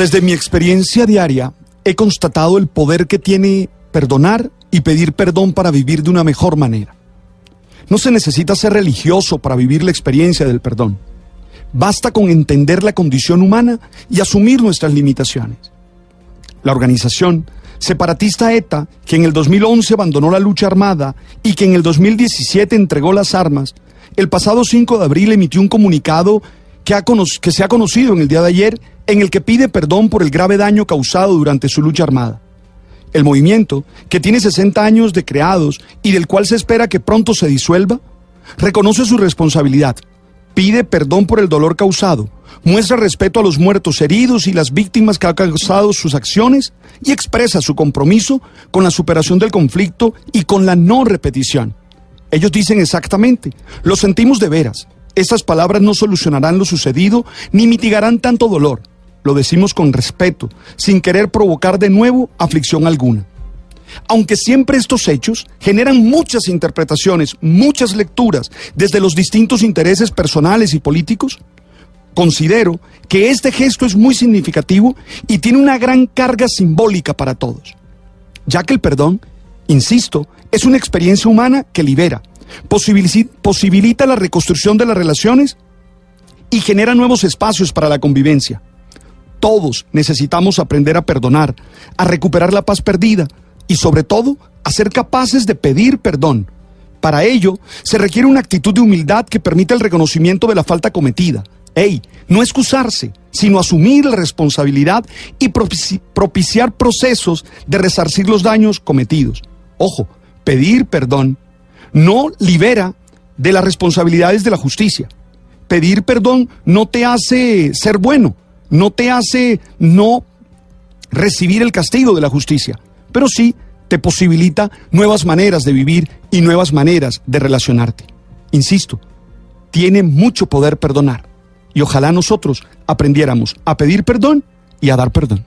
Desde mi experiencia diaria he constatado el poder que tiene perdonar y pedir perdón para vivir de una mejor manera. No se necesita ser religioso para vivir la experiencia del perdón. Basta con entender la condición humana y asumir nuestras limitaciones. La organización separatista ETA, que en el 2011 abandonó la lucha armada y que en el 2017 entregó las armas, el pasado 5 de abril emitió un comunicado que, que se ha conocido en el día de ayer en el que pide perdón por el grave daño causado durante su lucha armada. El movimiento, que tiene 60 años de creados y del cual se espera que pronto se disuelva, reconoce su responsabilidad, pide perdón por el dolor causado, muestra respeto a los muertos heridos y las víctimas que han causado sus acciones y expresa su compromiso con la superación del conflicto y con la no repetición. Ellos dicen exactamente, lo sentimos de veras. Estas palabras no solucionarán lo sucedido ni mitigarán tanto dolor. Lo decimos con respeto, sin querer provocar de nuevo aflicción alguna. Aunque siempre estos hechos generan muchas interpretaciones, muchas lecturas desde los distintos intereses personales y políticos, considero que este gesto es muy significativo y tiene una gran carga simbólica para todos, ya que el perdón, insisto, es una experiencia humana que libera, posibilita la reconstrucción de las relaciones y genera nuevos espacios para la convivencia. Todos necesitamos aprender a perdonar, a recuperar la paz perdida y sobre todo a ser capaces de pedir perdón. Para ello se requiere una actitud de humildad que permita el reconocimiento de la falta cometida. Ey, no excusarse, sino asumir la responsabilidad y propiciar procesos de resarcir los daños cometidos. Ojo, pedir perdón no libera de las responsabilidades de la justicia. Pedir perdón no te hace ser bueno, no te hace no recibir el castigo de la justicia, pero sí te posibilita nuevas maneras de vivir y nuevas maneras de relacionarte. Insisto, tiene mucho poder perdonar y ojalá nosotros aprendiéramos a pedir perdón y a dar perdón.